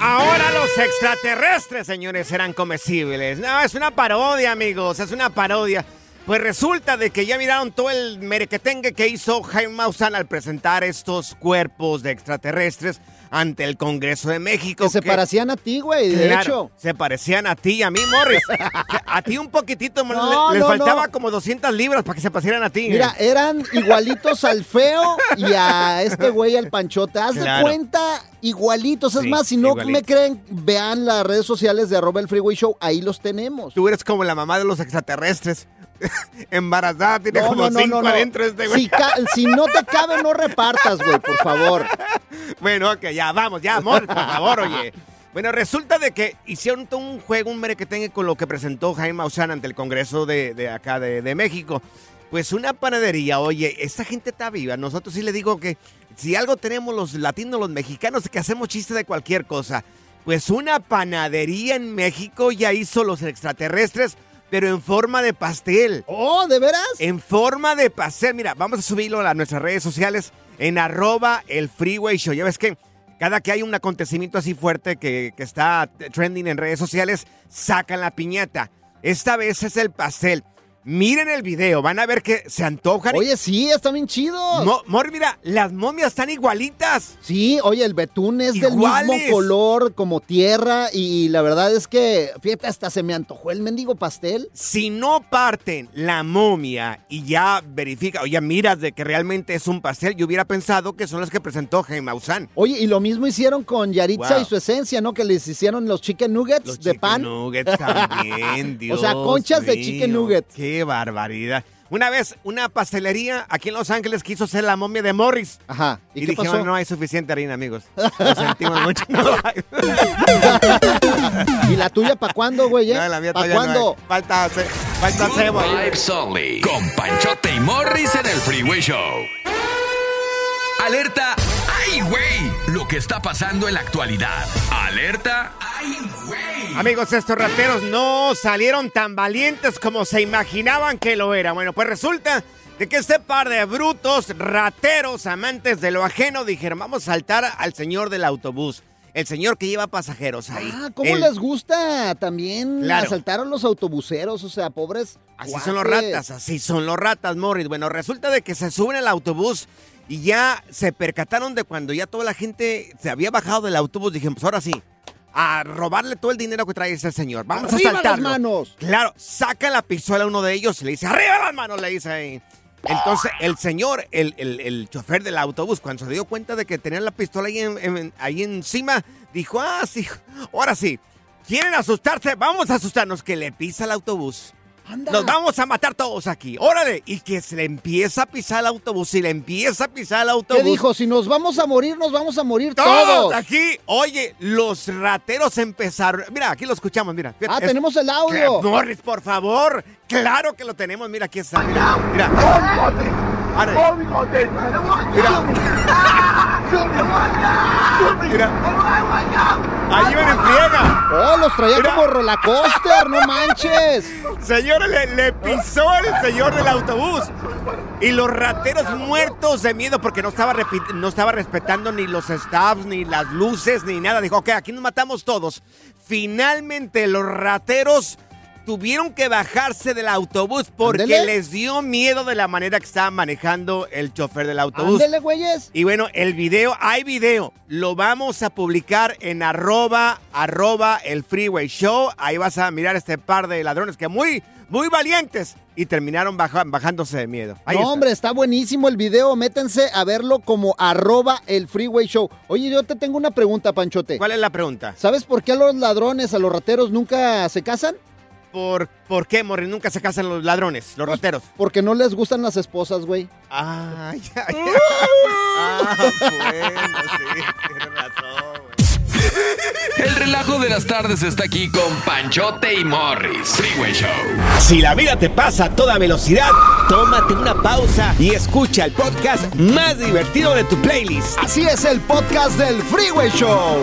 Ahora los extraterrestres, señores, serán comestibles. No, es una parodia, amigos, es una parodia. Pues resulta de que ya miraron todo el merequetengue que hizo Jaime Maussan al presentar estos cuerpos de extraterrestres ante el Congreso de México. Que se parecían a ti, güey, de Claro, hecho. Se parecían a ti y a mí, Morris. A ti un poquitito, No, le- les no, faltaba no. como 200 libras para que se parecieran a ti. Mira, eran igualitos al feo y a este güey al panchote. Haz Claro. de cuenta, igualitos. Es Sí, más, si no me creen, vean las redes sociales de arroba el Freeway Show. Ahí los tenemos. Tú eres como la mamá de los extraterrestres. Embarazada, tiene No, como no, cinco no, adentro este güey. Si, no te cabe, no repartas, güey, por favor. Bueno, ok, ya, vamos, ya, amor, por favor, oye. Bueno, resulta de que hicieron todo un juego, un merequetengue con lo que presentó Jaime Maussan ante el Congreso de, de acá de, de México. Pues una panadería, oye, esta gente está viva. Nosotros sí le digo que si algo tenemos los latinos, los mexicanos, que hacemos chistes de cualquier cosa. Pues una panadería en México ya hizo los extraterrestres, pero en forma de pastel. Oh, ¿de veras? En forma de pastel. Mira, vamos a subirlo a nuestras redes sociales en arroba el freeway show. Ya ves que cada que hay un acontecimiento así fuerte que, que está trending en redes sociales, sacan la piñata. Esta vez es el pastel. Miren el video, van a ver que se antojan. Oye, sí, están bien chidos. Mo- Mor, mira, las momias están igualitas. Sí, oye, el betún es del mismo color como tierra y la verdad es que, fíjate, hasta se me antojó el mendigo pastel. Si no parten la momia y ya verifica o ya miras de que realmente es un pastel, yo hubiera pensado que son los que presentó Jaime Maussan. Oye, y lo mismo hicieron con Yaritza Wow. y su esencia, ¿no? Que les hicieron los chicken nuggets Los de chicken pan. nuggets también, Dios O sea, conchas de chicken nuggets. Qué barbaridad. Una vez, una pastelería aquí en Los Ángeles quiso hacer la momia de Morris. Ajá. Y, ¿Y, qué dijeron, pasó? no hay suficiente harina, amigos. Lo sentimos mucho. No hay. ¿Y la tuya para cuándo, güey? eh? No, la mía ¿Para no cuándo? hay. Falta, falta cebo. Con Panchote y Morris en el Freeway Show. Alerta. ¡Ay, güey! Lo que está pasando en la actualidad. Alerta. ¡Ay, güey! Amigos, estos rateros no salieron tan valientes como se imaginaban que lo era. Bueno, pues resulta de que este par de brutos, rateros, amantes de lo ajeno, dijeron, vamos a saltar al señor del autobús. El señor que lleva pasajeros ahí. Ah, ¿cómo El- les gusta también Claro. asaltar a los autobuseros? O sea, pobres. Así son los ratas, así son los ratas, Morris. Bueno, resulta de que se suben al autobús y ya se percataron de cuando ya toda la gente se había bajado del autobús. Dijeron, pues ahora sí, a robarle todo el dinero que trae ese señor. Vamos ¡Arriba a las saltarlo. manos! Claro, saca la pistola a uno de ellos y le dice, ¡arriba las manos! Le dice ahí. Entonces, el señor, el, el- el chofer del autobús, cuando se dio cuenta de que tenían la pistola ahí, en- en- ahí encima, dijo, ah, sí, ahora sí, ¿quieren asustarse? Vamos a asustarnos, que le pisa el autobús. Anda. Nos vamos a matar todos aquí. Órale. Y que se le empieza a pisar el autobús. Y le empieza a pisar el autobús. ¿Qué dijo? Si nos vamos a morir, nos vamos a morir Todos todos. aquí. Oye, los rateros empezaron. Mira, aquí lo escuchamos, mira. Ah, Es- tenemos el audio. Morris, por favor. Claro que lo tenemos. Mira, aquí está. Mira. Mira. Arre. Mira. Mira. Ahí van en friega. Oh, los traía Mira. como rolacoster, no manches. Señores, le, le pisó el señor del autobús. Y los rateros muertos de miedo porque no estaba, no estaba respetando ni los staffs, ni las luces, ni nada. Dijo, ok, aquí nos matamos todos. Finalmente los rateros tuvieron que bajarse del autobús porque les dio miedo de la manera que estaba manejando el chofer del autobús. Ándele, güeyes. Y bueno, el video, hay video, lo vamos a publicar en arroba, arroba el Freeway Show. Ahí vas a mirar este par de ladrones que muy, muy valientes y terminaron baja- bajándose de miedo. Ahí no, está. hombre, está buenísimo el video. Métanse a verlo como arroba el freeway show. Oye, yo te tengo una pregunta, Panchote. ¿Cuál es la pregunta? ¿Sabes por qué a los ladrones, a los rateros nunca se casan? ¿Por, ¿Por qué, Morri? Nunca se casan los ladrones, los rateros. Porque no les gustan las esposas, güey. Ay, ay, ay. Ah, bueno, sí, tienes razón. güey. El relajo de las tardes está aquí con Panchote y Morris. Freeway Show. Si la vida te pasa a toda velocidad, tómate una pausa y escucha el podcast más divertido de tu playlist. Así es el podcast del freeway show.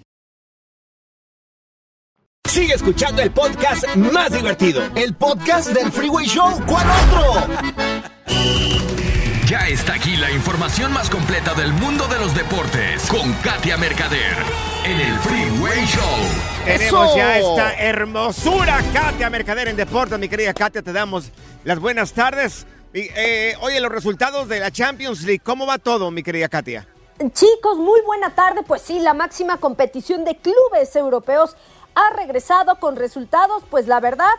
Sigue escuchando el podcast más divertido. El podcast del freeway show. ¿Cuál otro? Ya está aquí la información más completa del mundo de los deportes con Katia Mercader en el Freeway Show. Tenemos ¡Eso! ya esta hermosura, Katia Mercader en Deportes. Mi querida Katia, te damos las buenas tardes. Y, eh, oye, los resultados de la Champions League, ¿cómo va todo, mi querida Katia? Chicos, muy buena tarde. Pues sí, la máxima competición de clubes europeos ha regresado con resultados, pues la verdad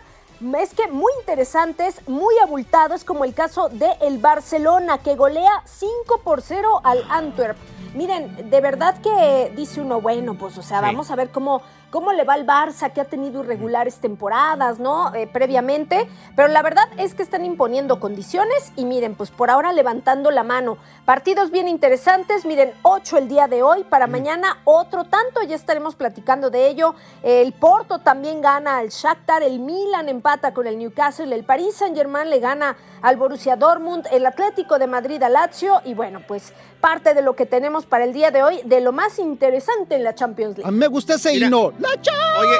es que muy interesantes, muy abultados, como el caso de el Barcelona, que golea 5 por 0 al Antwerp. miren, de verdad que dice uno, bueno, pues, o sea, Sí. vamos a ver cómo, cómo le va al Barça, que ha tenido irregulares temporadas, ¿no? Eh, previamente. Pero la verdad es que están imponiendo condiciones y miren, pues por ahora levantando la mano. Partidos bien interesantes, miren, 8 el día de hoy, para mañana otro tanto, ya estaremos platicando de ello. El Porto también gana al Shakhtar, el Milan empata con el Newcastle, el Paris Saint-Germain le gana al Borussia Dortmund, el Atlético de Madrid al Lazio y bueno, pues parte de lo que tenemos para el día de hoy, de lo más interesante en la Champions League. A mí me gusta ese himno. ¡La Oye,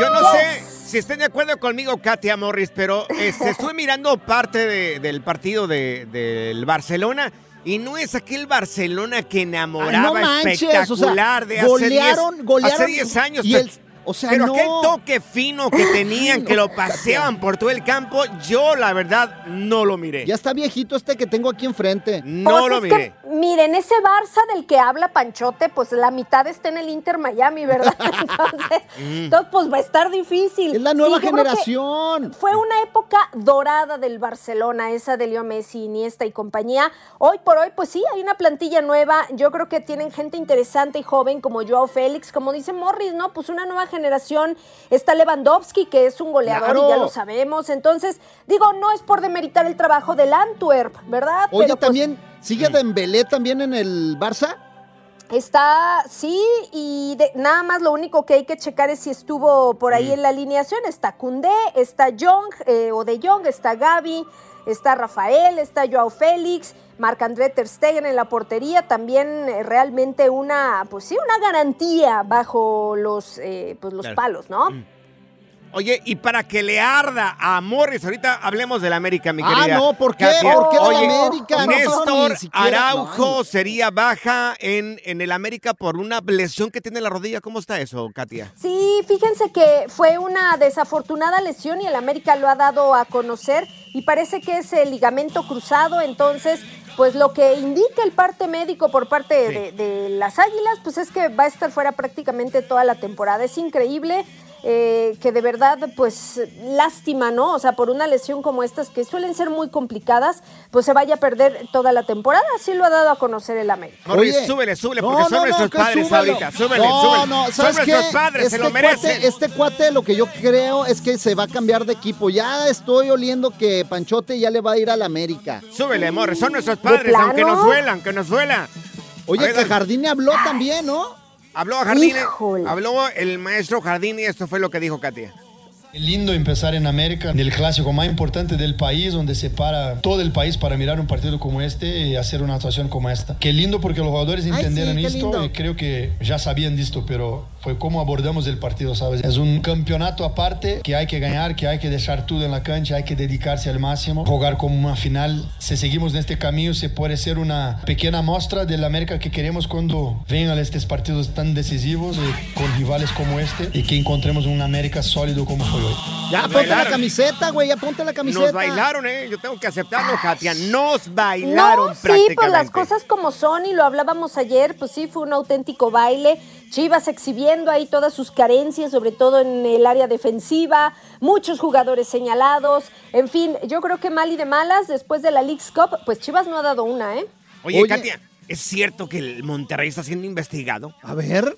yo no sé si estén de acuerdo conmigo, Katia Morris, pero este, estuve mirando parte de- del partido de- del Barcelona. Y no es aquel Barcelona que enamoraba Ay, no manches, o sea, espectacular de hace golearon, 10 golearon hace 10 años. y pero- el- o sea, pero no. aquel toque fino que tenían, que no, lo paseaban por todo el campo, yo la verdad no lo miré. Ya está viejito este que tengo aquí enfrente. No Pues lo miré. que, miren, ese Barça del que habla Panchote, pues la mitad está en el Inter Miami, ¿verdad? Entonces, Mm. entonces, pues va a estar difícil. Es la nueva Sí, generación. Fue una época dorada del Barcelona, esa de Leo Messi, Iniesta y compañía. Hoy por hoy, pues sí, hay una plantilla nueva. Yo creo que tienen gente interesante y joven como Joao Félix, como dice Morris, ¿no? Pues una nueva generación. Está Lewandowski, que es un goleador y ya lo sabemos. Entonces, digo, no es por demeritar el trabajo del Antwerp, ¿verdad? Oye, Pero, pues, también, ¿sigue Dembélé también en el Barça? Está, sí, y de- nada más lo único que hay que checar es si estuvo por ahí en la alineación. Está Cundé, está Young, eh, o de Young, está Gaby, está Rafael, está Joao Félix, Marc-André Ter Stegen en la portería. También eh, realmente una, pues sí, una garantía bajo los, eh, pues los Claro. palos, ¿no? Oye, y para que le arda a Morris, ahorita hablemos del América, mi Ah, querida. no, ¿por qué? Katia. ¿Por qué del Oye, América? No, Néstor Araujo no. sería baja en, en el América por una lesión que tiene en la rodilla. ¿Cómo está eso, Katia? Sí, fíjense que fue una desafortunada lesión y el América lo ha dado a conocer y parece que es el ligamento cruzado, entonces pues lo que indica el parte médico por parte Sí. de, de las Águilas pues es que va a estar fuera prácticamente toda la temporada. Es increíble eh, que de verdad pues lástima, ¿no? O sea, por una lesión como estas que suelen ser muy complicadas, pues se vaya a perder toda la temporada. Así lo ha dado a conocer el América. Morris, Oye. súbele, súbele, No, porque son no, no, nuestros padres súbelo. ahorita. Súbele, no, súbele. No, son ¿sabes nuestros qué? padres, se lo Este merecen. Cuate, este cuate, lo que yo creo es que se va a cambiar de equipo. Ya estoy oliendo que Panchote ya le va a ir al América. Súbele, Morris, son nuestros ¿De padres, aunque nos duelan, que nos duela. Oye, Oigan. que Jardine habló también, ¿no? Habló Híjole. habló el maestro Jardín y esto fue lo que dijo Katia. Lindo empezar en América, en el clásico más importante del país, donde se para todo el país para mirar un partido como este y hacer una actuación como esta. Qué lindo porque los jugadores entendieron sí, esto lindo. y creo que ya sabían de esto, pero fue cómo abordamos el partido, ¿sabes? Es un campeonato aparte que hay que ganar, que hay que dejar todo en la cancha, hay que dedicarse al máximo, jugar como una final. Si seguimos en este camino, se puede ser una pequeña muestra del América que queremos cuando vengan estos partidos tan decisivos eh, con rivales como este y que encontremos un América sólido como fue. Ya Nos ponte la bailaron. camiseta, güey, ya ponte la camiseta. Nos bailaron, ¿eh? Yo tengo que aceptarlo, Katia. Nos bailaron No, sí, prácticamente. pues las cosas como son y lo hablábamos ayer, pues sí, fue un auténtico baile. Chivas exhibiendo ahí todas sus carencias, sobre todo en el área defensiva, muchos jugadores señalados, en fin, yo creo que mal y de malas, después de la League's Cup, pues Chivas no ha dado una, ¿eh? Oye, Oye. Katia, ¿es cierto que el Monterrey está siendo investigado? A ver.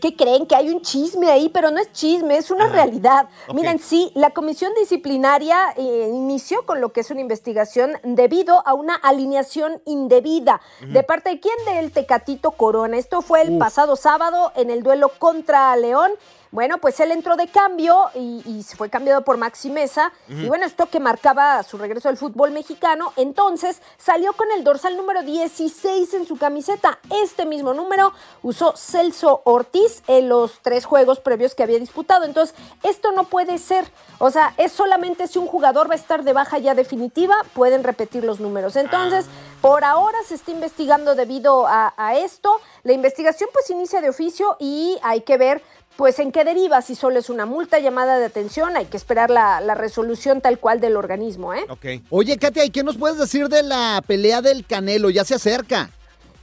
¿Qué creen? Que hay un chisme ahí, pero no es chisme, es una realidad. ok. Miren, sí, la comisión disciplinaria eh, inició con lo que es una investigación debido a una alineación indebida. ¿De parte de quién? Del Tecatito Corona. Esto fue el pasado sábado en el duelo contra León. Bueno, pues él entró de cambio y, y se fue cambiado por Maxi Mesa. Y bueno, esto que marcaba su regreso al fútbol mexicano. Entonces salió con el dorsal número 16 en su camiseta. Este mismo número usó Celso Ortiz en los tres juegos previos que había disputado. Entonces, esto no puede ser. O sea, es solamente si un jugador va a estar de baja ya definitiva, pueden repetir los números. Entonces, por ahora se está investigando debido a, a esto. La investigación pues inicia de oficio y hay que ver pues en qué deriva, si solo es una multa, llamada de atención, hay que esperar la, la resolución tal cual del organismo, ¿eh? Ok. Oye, Katia, ¿y qué nos puedes decir de la pelea del Canelo? Ya se acerca.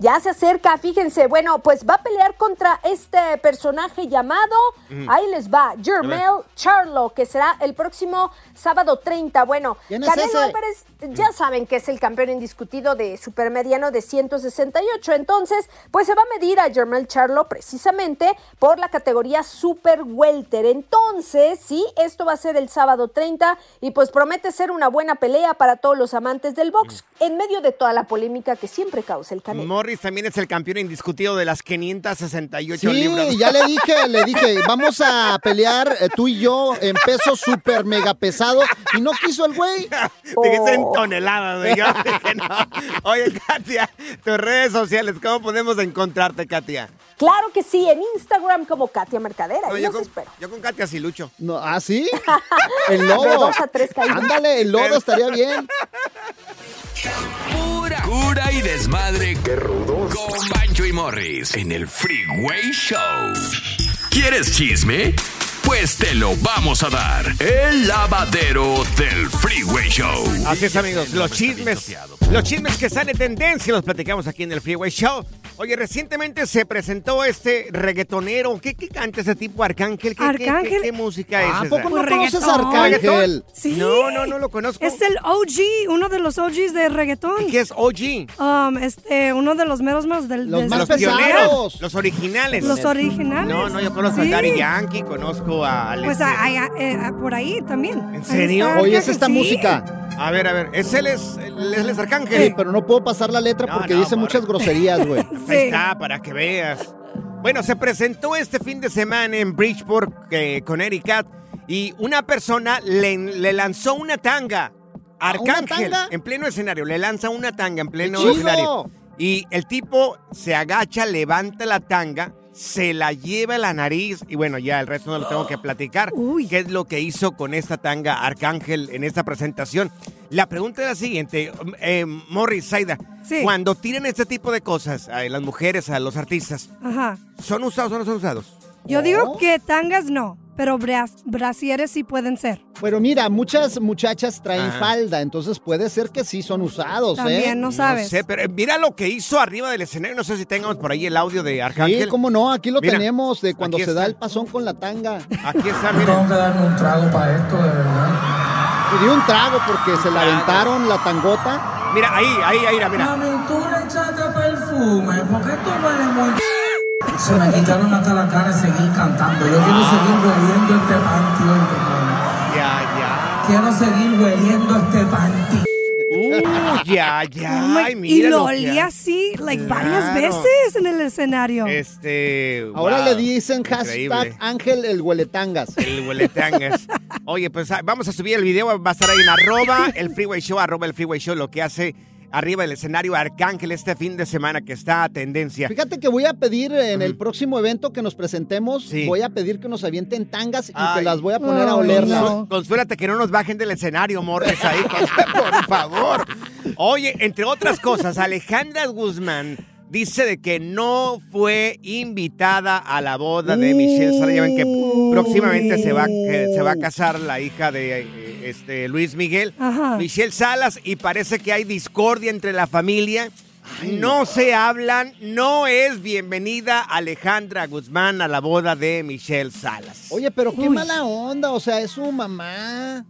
Ya se acerca, fíjense, bueno, pues va a pelear contra este personaje llamado, ahí les va, Jermel Charlo, que será el próximo sábado 30. Bueno, ¿Quién es Canelo? Álvarez ya saben que es el campeón indiscutido de supermediano de 168. Entonces, pues se va a medir a Jermel Charlo precisamente por la categoría Super Welter. Entonces, sí, esto va a ser el sábado 30 y pues promete ser una buena pelea para todos los amantes del box en medio de toda la polémica que siempre causa el canelo. Morris también es el campeón indiscutido de las 568 Sí, libras. ya le dije, le dije, vamos a pelear eh, tú y yo en peso super mega pesado y no quiso el güey. toneladas, güey. Yo dije, no. Oye, Katia, tus redes sociales, ¿cómo podemos encontrarte, Katia? Claro que sí, en Instagram como Katia Mercadera. No, yo, con, espero. yo con Katia sí lucho. No, ¿Ah, sí? El De lodo. dos a tres caídas. Ándale, el lodo estaría bien. Pura cura y desmadre. ¡Qué rudos! Con Bancho y Morris en el Freeway Show. ¿Quieres chisme? Pues te lo vamos a dar. El lavadero del Freeway Show. Así es, amigos. Los chismes, los chismes que están en tendencia los platicamos aquí en el Freeway Show. Oye, recientemente se presentó este reggaetonero. ¿Qué, qué canta ese tipo, Arcángel? ¿Qué, qué- Arcángel. ¿Qué, qué música es ¿A esa? poco no Pues conoces a. Arcángel? Sí. No, no, no lo conozco. Es el OG, uno de los OGs de reggaetón. ¿Qué es OG? Um, este, uno de los meros más del Los del- más pioneros, los originales. Los originales. No, no, yo conozco Sí. a Daddy Yankee, conozco a... al Pues a- a- eh, a- por ahí también. ¿En serio? Oye, es esta sí. música. A ver, a ver, es él, es, Arcángel. Sí, pero no puedo pasar la letra No, porque no, dice muchas groserías, güey. Ahí está, para que veas. Bueno, se presentó este fin de semana en Bridgeport, eh, Connecticut, y una persona le, le lanzó una tanga. Arcángel, tanga? en pleno escenario, le lanza una tanga en pleno escenario. Y el tipo se agacha, levanta la tanga, se la lleva a la nariz, y bueno, ya el resto no lo tengo que platicar. Uy. ¿Qué es lo que hizo con esta tanga Arcángel en esta presentación? La pregunta es la siguiente, eh, Morris, Saida, Sí. cuando tiran este tipo de cosas a las mujeres, a los artistas, Ajá. ¿son usados o no son usados? Yo digo que tangas no, pero bras- brasieres sí pueden ser. Pero mira, muchas muchachas traen Ajá. falda, entonces puede ser que sí son usados, ¿eh? También, no sabes. No sé, pero eh, mira lo que hizo arriba del escenario. No sé si tengamos por ahí el audio de Arcángel. Sí, cómo no, aquí lo Mira, tenemos de cuando se da el pasón con la tanga. Aquí está, Tengo miren. que darme un trago para esto, de verdad. Y dio un trago porque se la aventaron la tangota. Mira, ahí, ahí, ahí, mira, mira. Mami, tú le echaste perfume, ¿por qué tú no eres muy... Se me quitaron hasta la cara de seguir cantando. Yo quiero seguir hueliendo este panty hoy, cabrón. Ya, Quiero seguir hueliendo este panty. ya. Uh, ya, ya. Oh Ay, y lo ha- así, like, varias veces en el escenario. Este. Ahora le dicen increíble. hashtag Ángel el hueletangas. El hueletangas. Oye, pues ah, vamos a subir el video, va a estar ahí en arroba el freeway show, arroba el freeway show, lo que hace arriba del escenario Arcángel este fin de semana que está a tendencia. Fíjate que voy a pedir en el próximo evento que nos presentemos, Sí. voy a pedir que nos avienten tangas y Ay. te las voy a poner a olerlas. no. Consuélate que no nos bajen del escenario, Morris, ahí, por favor. Oye, entre otras cosas, Alejandra Guzmán dice de que no fue invitada a la boda de Michelle Salas. Ya ven que próximamente se va, que se va a casar la hija de eh, este, Luis Miguel, Ajá. Michelle Salas, y parece que hay discordia entre la familia. No se hablan, no es bienvenida Alejandra Guzmán a la boda de Michelle Salas. Oye, pero qué Uy. mala onda, o sea, es su mamá.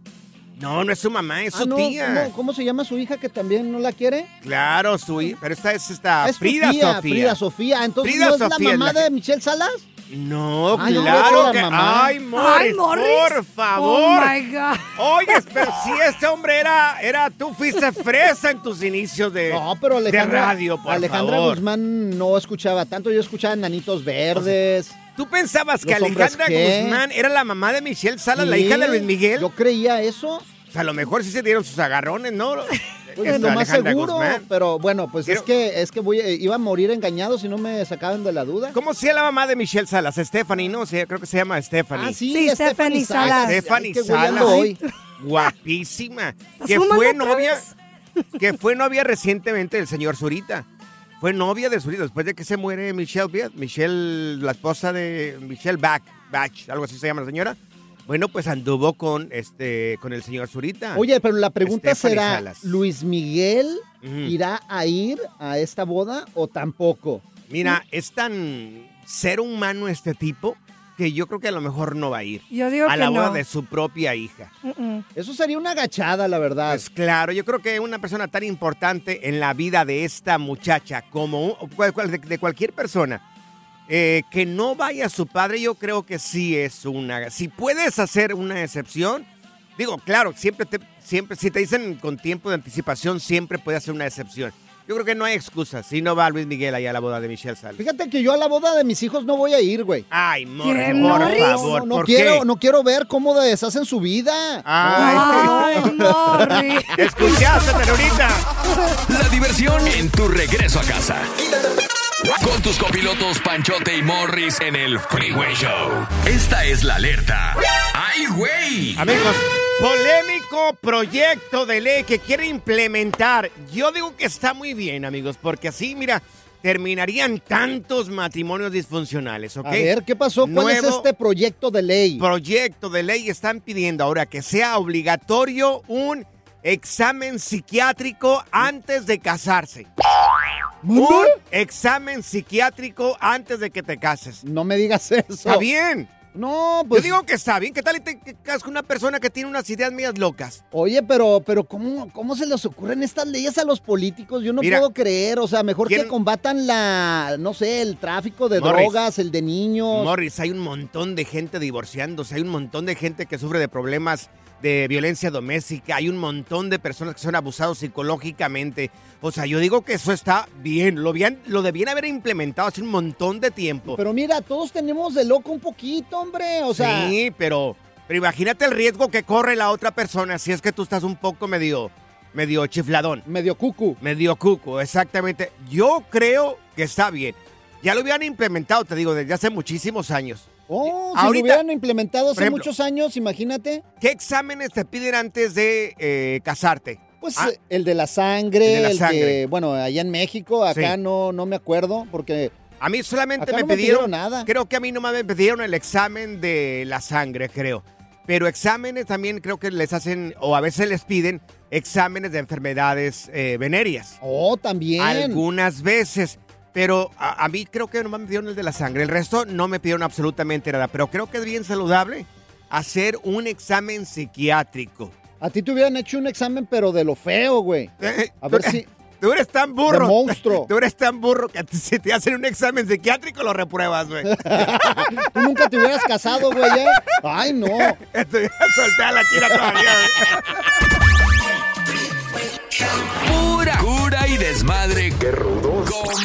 No, no es su mamá, es Ah, su no, tía. ¿cómo, cómo se llama su hija que también no la quiere? Claro, su hija. Pero esta es esta es su Frida tía, Sofía. Frida Sofía. Entonces, Frida ¿no es la es mamá la de Michelle Salas? No, Ay, claro que. mamá. Ay, Morris, Ay, Morris. por favor. Oh my God. Oye, pero si este hombre era, era, tú fuiste fresa en tus inicios de, No, pero de Alejandra, radio, por Alejandra favor. Guzmán no escuchaba tanto, yo escuchaba Nanitos Verdes. ¿Tú pensabas que ¿Los hombres Alejandra qué? Guzmán era la mamá de Michelle Salas, la hija de Luis Miguel? Yo creía eso. O sea, a lo mejor sí se dieron sus agarrones, ¿no? Pues Esta lo más Alejandra seguro, Guzmán. pero bueno, pues Quiero- es que es que voy iba a morir engañado si no me sacaban de la duda. ¿Cómo se llama la mamá de Michelle Salas? Stephanie, ¿no? Sí, creo que se llama Stephanie. Ah, sí, Sí, Stephanie Salas. Stephanie Ay, qué Salas. hoy. Guapísima. Que fumando fue otra novia. vez? Que fue novia recientemente del señor Zurita. Fue novia de Zurita después de que se muere Michelle. Michelle, la esposa de Michelle Bach, Bach, algo así se llama la señora. Bueno, pues anduvo con este con el señor Zurita. Oye, pero la pregunta Stephanie será, Salas. ¿Luis Miguel irá a ir a esta boda o tampoco? Mira, es tan ser humano este tipo que yo creo que a lo mejor no va a ir. Yo digo a que la boda no. de su propia hija. Eso sería una agachada, la verdad. Pues claro, yo creo que una persona tan importante en la vida de esta muchacha como de cualquier persona, eh, que no vaya a su padre, yo creo que sí es una... Si puedes hacer una excepción, digo, claro, siempre te, siempre, si te dicen con tiempo de anticipación, siempre puede hacer una excepción. Yo creo que no hay excusa si no va Luis Miguel allá a la boda de Michelle Salas. Fíjate que yo a la boda de mis hijos no voy a ir, güey. Ay, ¿Qué, por Morris? favor, No, no ¿por quiero, qué? no quiero ver cómo deshacen su vida. Ay, Ay, escuchaste, Terorita. La diversión en tu regreso a casa. Con tus copilotos Panchote y Morris en el Freeway Show. Esta es la alerta. ¡Ay, güey! Amigos, polémico proyecto de ley que quiere implementar. Yo digo que está muy bien, amigos, porque así, mira, terminarían tantos matrimonios disfuncionales, ¿ok? A ver, ¿qué pasó? ¿Cuál es este proyecto de ley? proyecto de ley están pidiendo ahora que sea obligatorio un examen psiquiátrico antes de casarse. Un examen psiquiátrico antes de que te cases. No me digas eso. Está bien. No, pues. Yo digo que está bien. ¿Qué tal y te casas con una persona que tiene unas ideas medias locas? Oye, pero, pero ¿cómo, ¿cómo se les ocurren estas leyes a los políticos? Yo no Mira, puedo creer. O sea, mejor que ¿quién- combatan la, no sé, el tráfico de Morris. drogas, el de niños. Morris, hay un montón de gente divorciándose, hay un montón de gente que sufre de problemas de violencia doméstica, hay un montón de personas que son abusados psicológicamente. O sea, yo digo que eso está bien, lo, bien, lo debían haber implementado hace un montón de tiempo. Pero mira, todos tenemos de loco un poquito, hombre. O sea, sí, pero, pero imagínate el riesgo que corre la otra persona si es que tú estás un poco medio, medio chifladón. medio cucu. Medio cuco, exactamente. Yo creo que está bien. Ya lo habían implementado, te digo, desde hace muchísimos años. Oh, si Ahorita- lo hubieran implementado hace ejemplo, muchos años, imagínate. ¿Qué exámenes te piden antes de eh, casarte? Pues Ah, el de la sangre, El de la el sangre. que, bueno, allá en México, acá Sí. no, no me acuerdo, porque a mí solamente acá me no me pidieron, pidieron nada. creo que a mí nomás me pidieron el examen de la sangre, creo. Pero exámenes también creo que les hacen, o a veces les piden, exámenes de enfermedades eh, venéreas. Oh, también. Algunas veces. Pero a, a mí creo que nomás me pidieron el de la sangre. El resto no me pidieron absolutamente nada. Pero creo que es bien saludable hacer un examen psiquiátrico. A ti te hubieran hecho un examen, pero de lo feo, güey. A ver si... Tú eres tan burro. De monstruo. Tú eres tan burro que si te hacen un examen psiquiátrico lo repruebas, güey. Tú nunca te hubieras casado, güey. ¿eh? Ay, no. Estuviera soltada la china todavía, Pura cura y desmadre. ¡Qué rudos! Con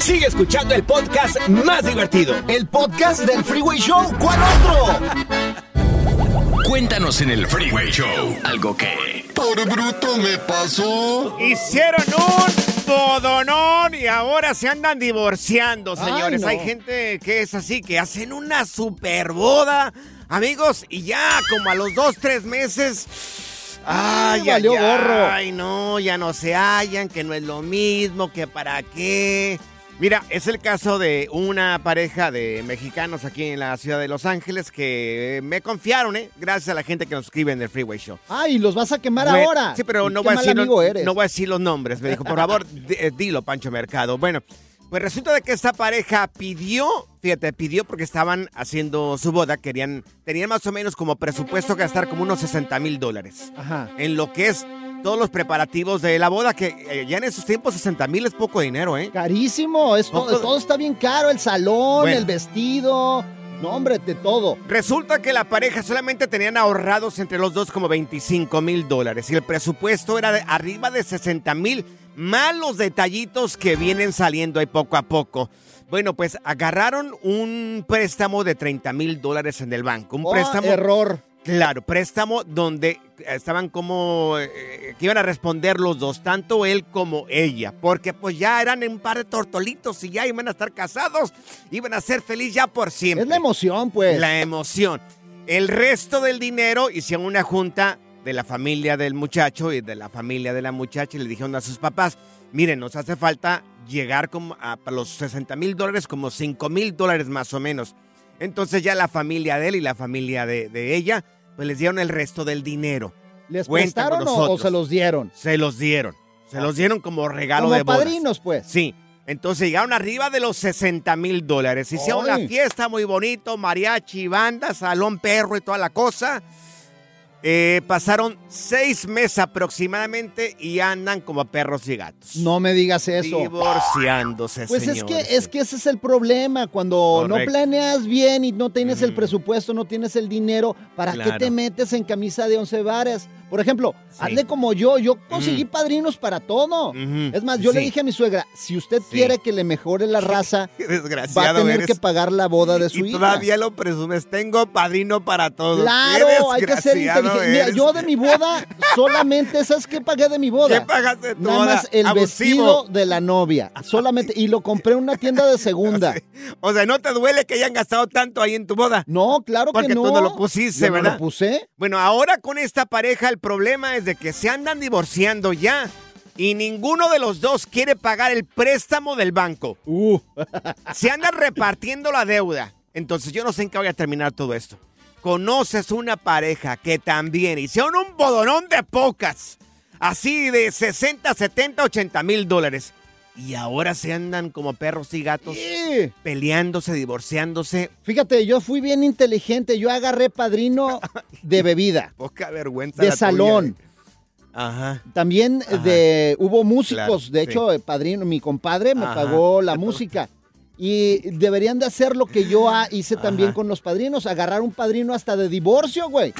Sigue escuchando el podcast más divertido. El podcast del Freeway Show. ¿Cuál otro? Cuéntanos en el Freeway Show algo que Por bruto me pasó. Hicieron un bodonón y ahora se andan divorciando, Ay, señores. no. Hay gente que es así, que hacen una super boda, amigos, y ya como a los dos, tres meses. Ay, ay, valió ay, gorro. ay, no, ya no se hallan, que no es lo mismo, que para qué. Mira, es el caso de una pareja de mexicanos aquí en la ciudad de Los Ángeles que me confiaron, ¿eh? Gracias a la gente que nos escribe en el Freeway Show. Ay, los vas a quemar ahora. Sí, pero no voy, a decir los, no voy a decir los nombres. Me dijo, por favor, eh, dilo, Pancho Mercado. Bueno, pues resulta de que esta pareja pidió, fíjate, pidió porque estaban haciendo su boda, querían, tenían más o menos como presupuesto gastar como unos 60 mil dólares Ajá. en lo que es todos los preparativos de la boda, que eh, ya en esos tiempos 60 mil es poco dinero, ¿eh? Carísimo, es to- Poco- todo está bien caro, el salón, Bueno. el vestido, no hombre, de todo. Resulta que la pareja solamente tenían ahorrados entre los dos como 25 mil dólares y el presupuesto era de arriba de 60 mil, más los detallitos que vienen saliendo ahí poco a poco. Bueno, pues agarraron un préstamo de 30 mil dólares en el banco. Un Oh, préstamo. error. Claro, préstamo donde estaban como eh, que iban a responder los dos, tanto él como ella, porque pues ya eran un par de tortolitos y ya iban a estar casados, iban a ser felices ya por siempre. Es la emoción, pues. La emoción. El resto del dinero hicieron una junta de la familia del muchacho y de la familia de la muchacha y le dijeron a sus papás, miren, nos hace falta llegar como a, los 60 mil dólares, como 5 mil dólares más o menos. Entonces ya la familia de él y la familia de, de ella, pues les dieron el resto del dinero. ¿Les Cuentan prestaron o, se los dieron? Se los dieron. Se los dieron como regalo Como de bodas. padrinos, pues. Sí. Entonces llegaron arriba de los 60 mil dólares. Hicieron la fiesta muy bonito, mariachi, banda, salón perro y toda la cosa. Eh, pasaron seis meses aproximadamente y andan como perros y gatos. No me digas eso. Divorciándose, Pues es que, es que ese es el problema, cuando no planeas bien y no tienes el presupuesto, no tienes el dinero, ¿para qué te metes en camisa de once varas? Por ejemplo, hazle como yo, yo conseguí padrinos para todo. Es más, yo le Sí. dije a mi suegra, si usted quiere que le mejore la raza, va a tener eres. que pagar la boda de su y hija. todavía lo presumes. Tengo padrino para todo. Claro, hay que ser inteligente. Mira, eres. yo de mi boda solamente, ¿sabes qué pagué de mi boda? ¿Qué pagaste de tu Nada boda? más el Abusivo. vestido de la novia, solamente, y lo compré en una tienda de segunda. O sea, ¿no te duele que hayan gastado tanto ahí en tu boda? No, claro Porque que no. tú no lo pusiste, Yo no ¿verdad? lo puse. Bueno, ahora con esta pareja el problema es de que se andan divorciando ya y ninguno de los dos quiere pagar el préstamo del banco. Uh. se andan repartiendo la deuda. Entonces yo no sé en qué voy a terminar todo esto. Conoces una pareja que también hicieron un bodonón de pocas, así de 60, 70, 80 mil dólares. Y ahora se andan como perros y gatos peleándose, divorciándose. Fíjate, yo fui bien inteligente. Yo agarré padrino de bebida, Poca vergüenza. de la salón. eh. Ajá. También Ajá. de hubo músicos. Claro, de hecho, el padrino, mi compadre me Ajá. pagó la música. Y deberían de hacer lo que yo hice también con los padrinos, agarrar un padrino hasta de divorcio, güey.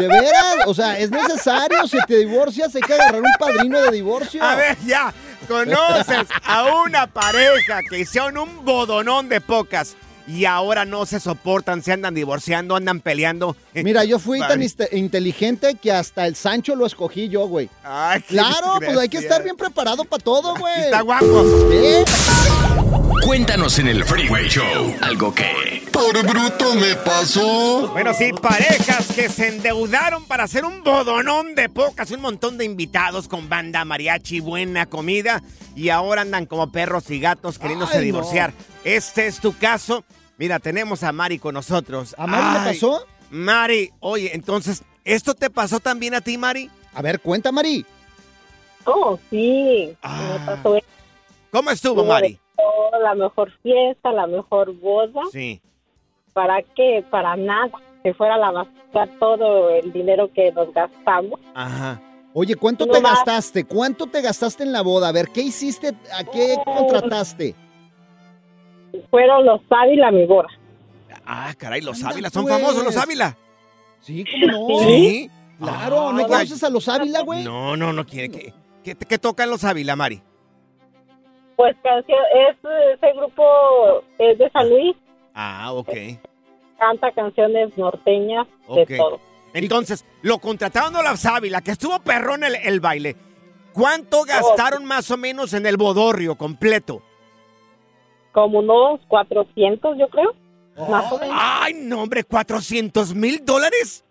De veras, o sea, es necesario, si te divorcias hay que agarrar un padrino de divorcio. A ver, ya, conoces a una pareja que hicieron un bodonón de pocas y ahora no se soportan, se andan divorciando, andan peleando. Mira, yo fui tan inteligente que hasta el Sancho lo escogí yo, güey. Ay, Claro, pues hay que estar bien preparado para todo, güey. Está guapo. Sí. Cuéntanos en el Freeway Show algo que por bruto me pasó. Bueno, sí, parejas que se endeudaron para hacer un bodonón de pocas, un montón de invitados con banda, mariachi, buena comida y ahora andan como perros y gatos queriéndose Ay, no. divorciar. Este es tu caso. Mira, tenemos a Mari con nosotros. ¿A Mari le pasó? Mari, oye, entonces, ¿esto te pasó también a ti, Mari? A ver, cuenta, Mari. Oh, sí. Ah. Me pasó eso. ¿Cómo estuvo, Mari? Todo, La mejor fiesta, la mejor boda. Sí. ¿Para qué? Para nada. Que fuera la basura todo el dinero que nos gastamos. Ajá. Oye, ¿cuánto No te más. gastaste? ¿Cuánto te gastaste en la boda? A ver, ¿qué hiciste? ¿A qué contrataste? Fueron los Ávila mi boda. Ah, caray, los Ávila, son pues. famosos los Ávila. Sí, ¿cómo no? ¿Sí? Claro, ¿no conoces a los Ávila, güey? No, no, no quiere que. ¿Qué, qué tocan los Ávila, Mari? Pues canción, es, ese grupo es de San Luis. Ah, ok. Canta canciones norteñas Ok. de todo. Entonces, lo contrataron a la sábila, que estuvo perrón el, el baile. ¿Cuánto gastaron más o menos en el bodorrio completo? Como unos 400, yo creo. Más o menos. Ay, no, hombre, ¿400 mil dólares?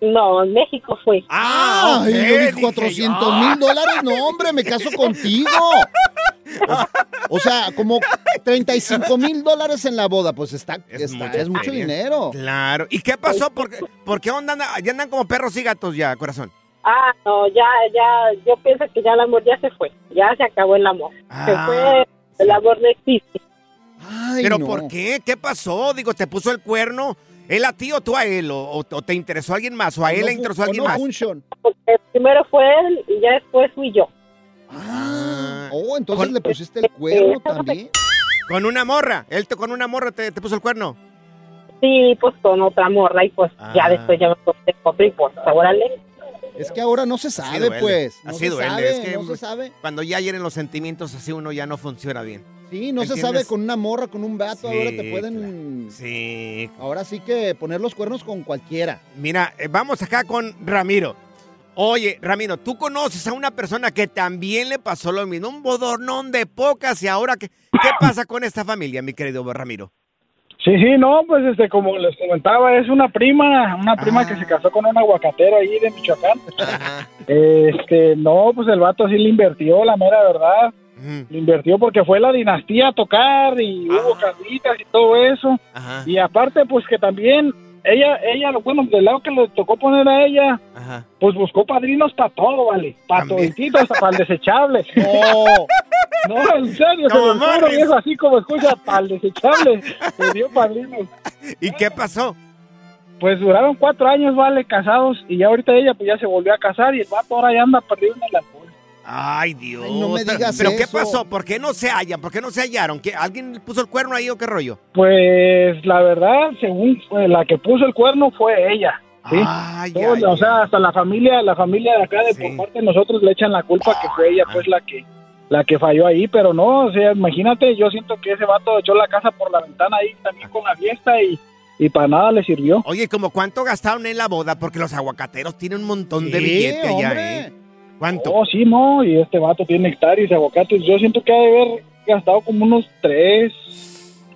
No, en México fue. Ah, yo dije dije 400 yo. mil dólares. No, hombre, me caso contigo. O, o sea, como 35 mil dólares en la boda. Pues está, es, mucha es mucho dinero. Claro. ¿Y qué pasó? ¿Por qué, por qué andan, ya andan como perros y gatos ya, corazón? Ah, no, ya, ya, yo pienso que ya el amor ya se fue. Ya se acabó el amor. Se Ah. fue, el amor no existe. Ay, ¿Pero no. por qué? ¿Qué pasó? Digo, ¿te puso el cuerno? ¿Él a ti o tú a él? ¿O, te interesó alguien más? ¿O a él no le interesó alguien no más? function. Porque primero fue él y ya después fui yo. Ah, oh, entonces Con- le pusiste el cuerno también. ¿Con una morra? ¿Él te, con una morra te, te puso el cuerno? Sí, pues con otra morra y pues Ah. ya después ya me puse otro y pues órale. Es que ahora no se Así sabe, duele, pues. No así se duele, sabe, es que no se sabe. Cuando ya hieren los sentimientos, así uno ya no funciona bien. Sí, no se ¿Entiendes? sabe con una morra, con un vato. ahora te pueden. Sí. Ahora sí que poner los cuernos con cualquiera. Mira, eh, vamos acá con Ramiro. Oye, Ramiro, ¿tú conoces a una persona que también le pasó lo mismo? Un bodornón de pocas y ahora, ¿qué, qué pasa con esta familia, mi querido Ramiro? Sí, sí, no, pues este, como les comentaba, es una prima, una prima que se casó con un aguacatero ahí de Michoacán. Este, no, pues el vato sí le invirtió, la mera verdad. Le invirtió porque fue la dinastía a tocar y hubo carnitas y todo eso. Y aparte, pues que también ella, ella, lo bueno, del lado que le tocó poner a ella, Ajá. pues buscó padrinos para todo, vale. Para toditito, hasta para el desechable. No, no, en serio, se No, lo juro, Morris. viejo, así como escucha, para el desechable. Le dio padrinos. ¿Y qué pasó? Pues duraron cuatro años, vale, casados. Y ya ahorita ella, pues ya se volvió a casar y el vato ahora ya anda perdido en el alcohol. Ay, Dios. Ay, no me pero, digas pero ¿qué pasó? ¿Por qué no se hallan? ¿Por qué no se hallaron? ¿Qué, ¿Alguien le puso el cuerno ahí o qué rollo? Pues la verdad, según eh, la que puso el cuerno fue ella. ¿sí? Ay, Todos, ay, o sea, hasta la familia, la familia de acá de por parte de nosotros le echan la culpa que fue ella, pues la que la que falló ahí, pero no, o sea, imagínate, yo siento que ese vato echó la casa por la ventana ahí también con la fiesta y, y para nada le sirvió. Oye, ¿como cuánto gastaron en la boda? Porque los aguacateros tienen un montón de Sí, billete allá, hombre. ¿eh? ¿Cuánto? Oh, sí, no, y este vato tiene hectáreas y aguacates. Yo siento que ha de haber gastado como unos tres,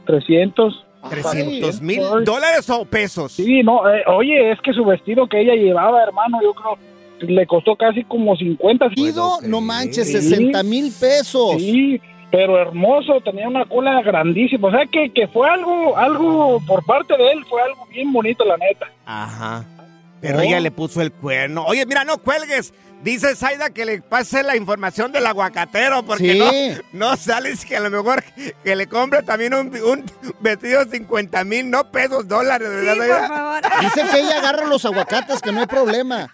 trescientos. ¿300 mil dólares o pesos? Sí, no, eh, oye, es que su vestido que ella llevaba, hermano, yo creo le costó casi como 50. Pido, no manches, Sí. 60 mil pesos. Sí, pero hermoso, tenía una cola grandísima. O sea, que, que fue algo, algo por parte de él, fue algo bien bonito, la neta. Ajá. Pero Oh. ella le puso el cuerno. Oye, mira, no cuelgues. Dice Zaida que le pase la información del aguacatero porque Sí. no, no sales que a lo mejor que le compre también un, un vestido de 50 mil, no pesos, dólares, ¿verdad? Zaida? Dice que ella agarra los aguacates, que no hay problema.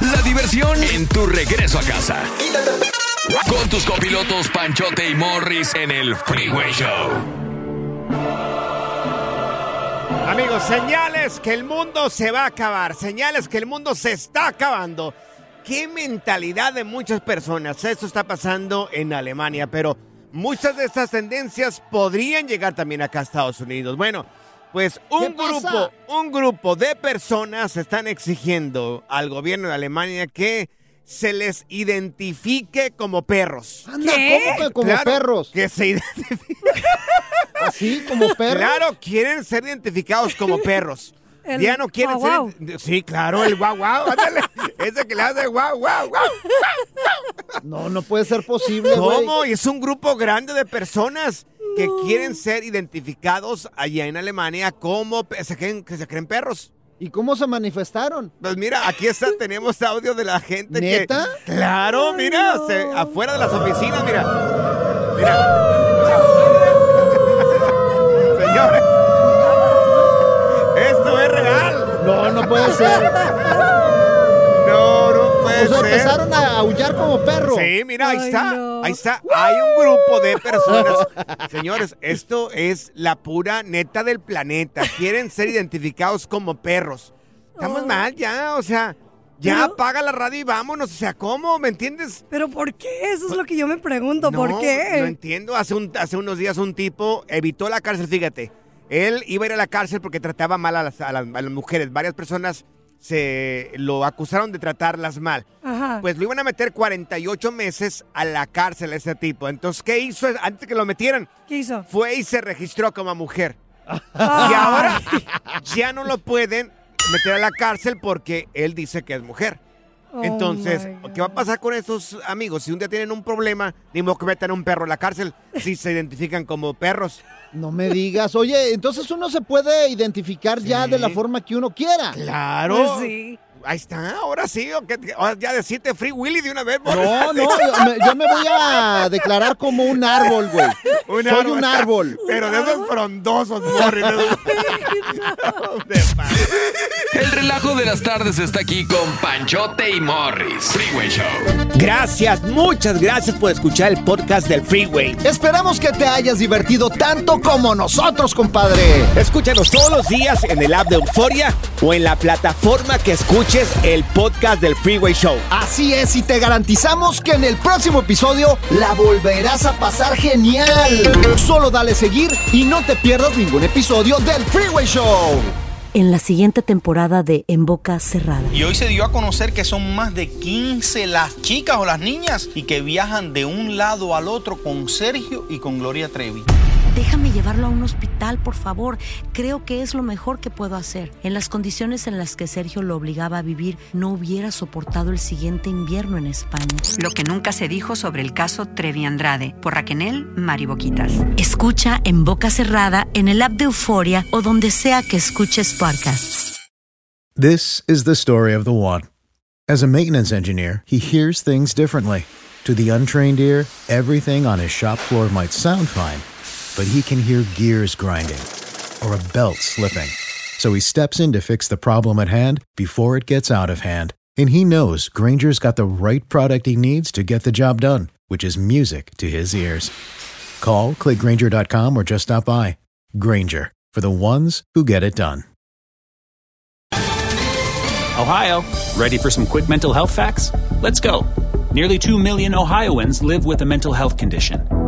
La diversión en tu regreso a casa. Con tus copilotos Panchote y Morris en el Freeway Show. Amigos, señales que el mundo se va a acabar, señales que el mundo se está acabando. Qué mentalidad de muchas personas. Eso está pasando en Alemania, pero muchas de estas tendencias podrían llegar también acá a Estados Unidos. Bueno, pues un grupo, un grupo de personas están exigiendo al gobierno de Alemania que se les identifique como perros. Anda, ¿cómo que como Claro, perros? Que se identifiquen. Así, como perros. Claro, quieren ser identificados como perros. El ya no quieren guau, ser. Sí, claro, el guau guau. Ándale. Ese que le hace guau guau guau. No, no puede ser posible. ¿Cómo? Y es un grupo grande de personas que quieren ser identificados allá en Alemania como se creen, que se creen perros. ¿Y cómo se manifestaron? Pues mira, aquí está, tenemos audio de la gente ¿Neta? que. Claro, mira, se- afuera de las oficinas, mira. Mira. Señores. Esto es real. No, no puede ser. O sea, empezaron a aullar como perro. Sí, mira, ahí Ay, está. no. Ahí está. Hay un grupo de personas. Señores, esto es la pura neta del planeta. Quieren ser identificados como perros. Estamos mal ya, o sea, ya Pero- apaga la radio y vámonos. O sea, ¿cómo? ¿Me entiendes? ¿Pero por qué? Eso es lo que yo me pregunto. No, ¿Por qué? No entiendo. Hace, un- hace unos días un tipo evitó la cárcel, fíjate. Él iba a ir a la cárcel porque trataba mal a las, a las- a las mujeres. Varias personas se lo acusaron de tratarlas mal. Ajá. Pues lo iban a meter 48 meses a la cárcel a ese tipo. Entonces, ¿qué hizo antes de que lo metieran? ¿Qué hizo? Fue y se registró como mujer. Y ahora ya no lo pueden meter a la cárcel porque él dice que es mujer. Oh, Entonces, ¿qué va a pasar con estos amigos? Si un día tienen un problema, ni modo que metan a un perro a la cárcel si se identifican como perros. No me digas. Oye, entonces uno se puede identificar ya de la forma que uno quiera. Claro. Pues sí. Ahí está, ahora sí. ¿o qué- ya decirte Free Willy de una vez. Boris. No, no, yo me, yo me voy a declarar como un árbol, güey. Un Soy árbol. un árbol. Pero de esos frondosos, Boris. El relajo de las tardes está aquí con Panchote y Morris. Freeway Show. Gracias, muchas gracias por escuchar el podcast del Freeway. Esperamos que te hayas divertido tanto como nosotros, compadre. Escúchanos todos los días en el app de Euforia o en la plataforma que escuches el podcast del Freeway Show. Así es, y te garantizamos que en el próximo episodio la volverás a pasar genial. Solo dale seguir y no te pierdas ningún episodio del Freeway Show. En la siguiente temporada de En Boca Cerrada. Y hoy se dio a conocer que son más de 15 las chicas o las niñas y que viajan de un lado al otro con Sergio y con Gloria Trevi. Déjame llevarlo a un hospital, por favor. Creo que es lo mejor que puedo hacer. En las condiciones en las que Sergio lo obligaba a vivir, no hubiera soportado el siguiente invierno en España. Lo que nunca se dijo sobre el caso Trevi Andrade por Raquel Mariboquitas. Escucha en boca cerrada, en el app de Euforia o donde sea que escuches podcasts. This is the story of the one. As a maintenance engineer, he hears things differently. To the untrained ear, everything on his shop floor might sound fine, but he can hear gears grinding or a belt slipping. So he steps in to fix the problem at hand before it gets out of hand. And he knows Granger's got the right product he needs to get the job done, which is music to his ears. Call, click Granger.com, or just stop by. Granger, for the ones who get it done. Ohio, ready for some quick mental health facts? Let's go. Nearly 2 million Ohioans live with a mental health condition.